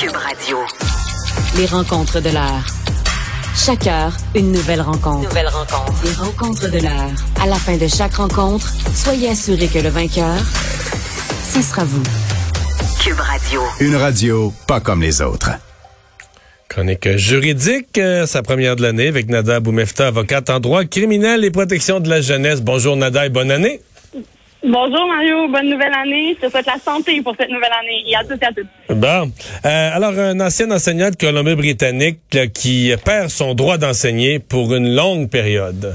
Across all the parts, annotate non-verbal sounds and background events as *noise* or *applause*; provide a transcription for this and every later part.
Cube Radio. Les rencontres de l'heure. Chaque heure, une nouvelle rencontre. Nouvelle rencontre. Les rencontres de l'heure. À la fin de chaque rencontre, soyez assurés que le vainqueur, ce sera vous. Cube Radio. Une radio pas comme les autres. Chronique juridique, euh, sa première de l'année avec Nada Boumefta, avocate en droit criminel et protection de la jeunesse. Bonjour Nada et bonne année. Bonjour Mario, bonne nouvelle année. Je te souhaite la santé pour cette nouvelle année et à tous et à toutes. Bon. Euh, alors, un ancien enseignant de Colombie-Britannique là, qui perd son droit d'enseigner pour une longue période.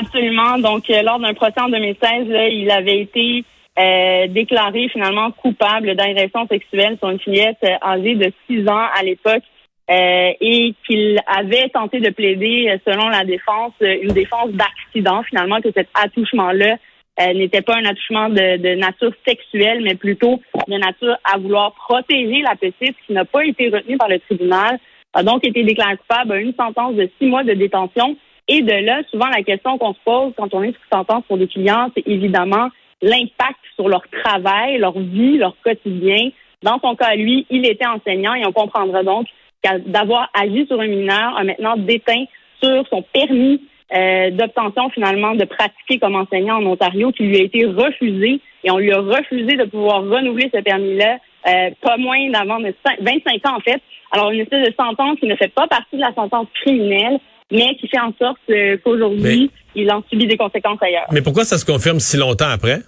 Absolument. Donc, euh, lors d'un procès en 2016, là, il avait été euh, déclaré finalement coupable d'agression sexuelle sur une fillette euh, âgée de 6 ans à l'époque euh, et qu'il avait tenté de plaider, euh, selon la défense, euh, une défense d'accident, finalement, que cet attouchement-là euh, n'était pas un attouchement de, de nature sexuelle, mais plutôt de nature à vouloir protéger la petite, qui n'a pas été retenue par le tribunal, a donc été déclaré coupable à une sentence de six mois de détention. Et de là, souvent, la question qu'on se pose quand on est sous sentence pour des clients, c'est évidemment l'impact sur leur travail, leur vie, leur quotidien. Dans son cas, lui, il était enseignant et on comprendra donc d'avoir agi sur un mineur a maintenant déteint sur son permis euh, d'obtention finalement de pratiquer comme enseignant en Ontario qui lui a été refusé et on lui a refusé de pouvoir renouveler ce permis-là euh, pas moins d'avant de cin- 25 ans en fait. Alors une espèce de sentence qui ne fait pas partie de la sentence criminelle, mais qui fait en sorte euh, qu'aujourd'hui il en subit des conséquences ailleurs. Mais pourquoi ça se confirme si longtemps après?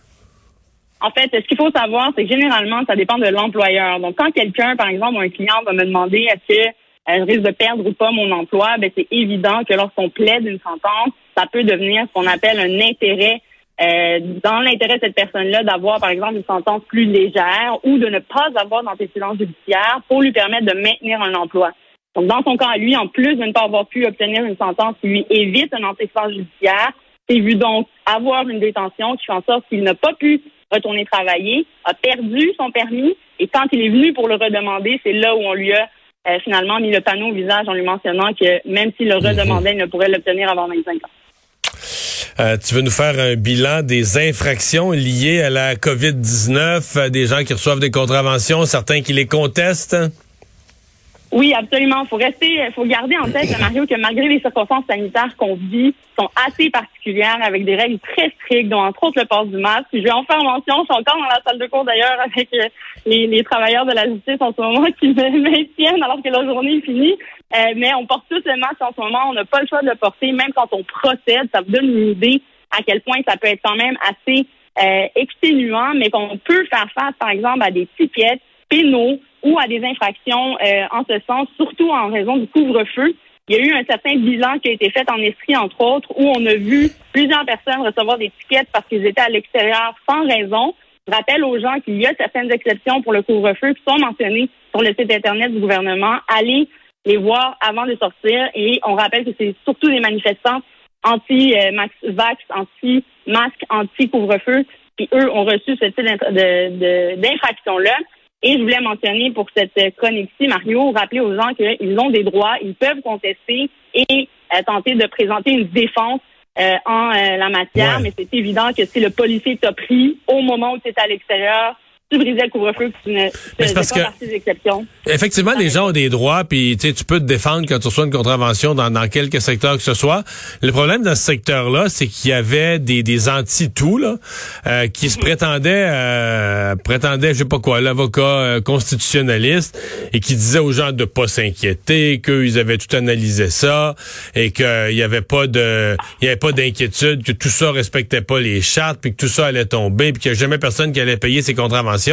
En fait, ce qu'il faut savoir, c'est que généralement, ça dépend de l'employeur. Donc, quand quelqu'un, par exemple, un client va me demander est-ce que je risque de perdre ou pas mon emploi, ben c'est évident que lorsqu'on plaide une sentence, ça peut devenir ce qu'on appelle un intérêt euh, dans l'intérêt de cette personne-là d'avoir, par exemple, une sentence plus légère ou de ne pas avoir d'antécédent judiciaire pour lui permettre de maintenir un emploi. Donc, dans son cas, lui, en plus de ne pas avoir pu obtenir une sentence qui lui évite un antécédent judiciaire, c'est vu donc avoir une détention qui fait en sorte qu'il n'a pas pu retourner travailler, a perdu son permis, et quand il est venu pour le redemander, c'est là où on lui a euh, finalement mis le panneau au visage en lui mentionnant que même s'il le redemandait, il ne pourrait l'obtenir avant 25 ans. Euh, tu veux nous faire un bilan des infractions liées à la COVID-19, euh, des gens qui reçoivent des contraventions, certains qui les contestent? Oui, absolument. Il faut rester, faut garder en tête, *clears throat* Mario, que malgré les circonstances sanitaires qu'on vit, sont assez particulières, avec des règles très strictes, dont entre autres le port du masque. Je vais en faire mention. Je suis encore dans la salle de cours d'ailleurs avec euh, les, les travailleurs de la justice en ce moment qui me *laughs* maintiennent alors que la journée est finie. Euh, mais on porte tous le masque en ce moment. On n'a pas le choix de le porter, même quand on procède. Ça vous donne une idée à quel point ça peut être quand même assez euh, exténuant, mais qu'on peut faire face, par exemple, à des tickets ou à des infractions euh, en ce sens, surtout en raison du couvre-feu. Il y a eu un certain bilan qui a été fait en Estrie, entre autres, où on a vu plusieurs personnes recevoir des tickets parce qu'ils étaient à l'extérieur sans raison. Je rappelle aux gens qu'il y a certaines exceptions pour le couvre-feu qui sont mentionnées sur le site Internet du gouvernement. Allez les voir avant de sortir et on rappelle que c'est surtout des manifestants anti-vax, anti-masque, anti-couvre-feu qui, eux, ont reçu ce type d'infraction-là. Et je voulais mentionner pour cette chronique-ci, Mario, rappeler aux gens qu'ils ont des droits, ils peuvent contester et euh, tenter de présenter une défense euh, en euh, la matière, Ouais. mais c'est évident que si le policier t'a pris au moment où tu étais à l'extérieur, tu brisais le couvre-feu, tu ne Mais c'est faisais parce pas que- partie des exceptions. Effectivement, les gens ont des droits, puis tu peux te défendre quand tu reçois une contravention dans, dans quelque secteur que ce soit. Le problème dans ce secteur-là, c'est qu'il y avait des, des anti-tout là, euh, qui se prétendaient, euh, prétendaient, je sais pas quoi, l'avocat euh, constitutionnaliste, et qui disaient aux gens de pas s'inquiéter, qu'ils avaient tout analysé ça, et qu'il y avait pas de, il y avait pas d'inquiétude, que tout ça respectait pas les chartes, puis que tout ça allait tomber, puis qu'il y a jamais personne qui allait payer ses contraventions.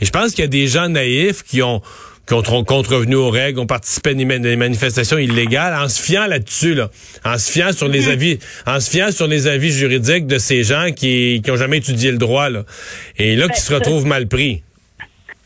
Et je pense qu'il y a des gens naïfs qui ont qui ont tron- contrevenu aux règles, ont participé à des ma- des manifestations illégales, en se fiant là-dessus, là, en se fiant sur les avis, en se fiant sur les avis juridiques de ces gens qui qui ont jamais étudié le droit, là, et là qui se retrouvent mal pris.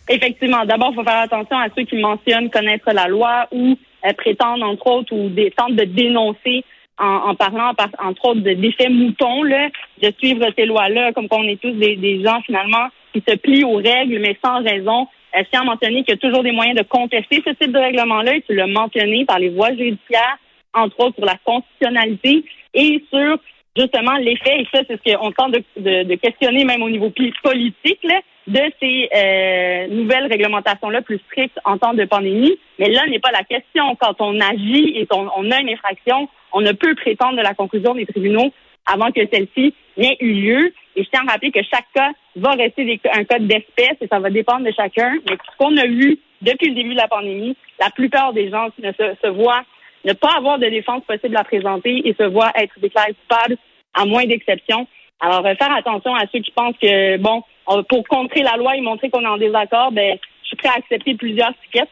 Effectivement, d'abord, il faut faire attention à ceux qui mentionnent connaître la loi ou euh, prétendent, entre autres, ou des, tentent de dénoncer en, en parlant, par- entre autres, de- d'effets moutons, là, de suivre ces lois-là, comme qu'on est tous des, des gens, finalement, qui se plient aux règles, mais sans raison. Euh, je tiens qu'il y a toujours des moyens de contester ce type de règlement-là, et tu l'as mentionné par les voies judiciaires, entre autres sur la constitutionnalité et sur justement l'effet, et ça c'est ce qu'on tente de, de- de questionner même au niveau politique, là, de ces euh, nouvelles réglementations-là plus strictes en temps de pandémie. Mais là n'est pas la question. Quand on agit et on, on, a une infraction, on ne peut prétendre de la conclusion des tribunaux avant que celle-ci n'ait eu lieu. Et je tiens à rappeler que chaque cas va rester un code d'espèce et ça va dépendre de chacun. Mais ce qu'on a vu depuis le début de la pandémie, la plupart des gens ne se, voient ne pas avoir de défense possible à présenter et se voient être déclarés coupables à moins d'exceptions. Alors, euh, faire attention à ceux qui pensent que, bon, pour contrer la loi et montrer qu'on est en désaccord, ben, je suis prêt à accepter plusieurs tickets.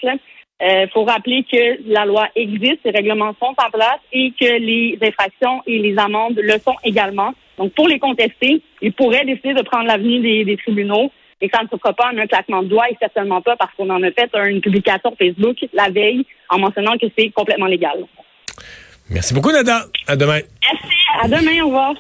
Il euh, faut rappeler que la loi existe, les règlements sont en place et que les infractions et les amendes le sont également. Donc, pour les contester, ils pourraient décider de prendre l'avenue des, des, tribunaux et ça ne se fera pas en un claquement de doigts et certainement pas parce qu'on en a fait une publication Facebook la veille en mentionnant que c'est complètement légal. Merci beaucoup, Nada. À demain. Merci. À demain. Au revoir.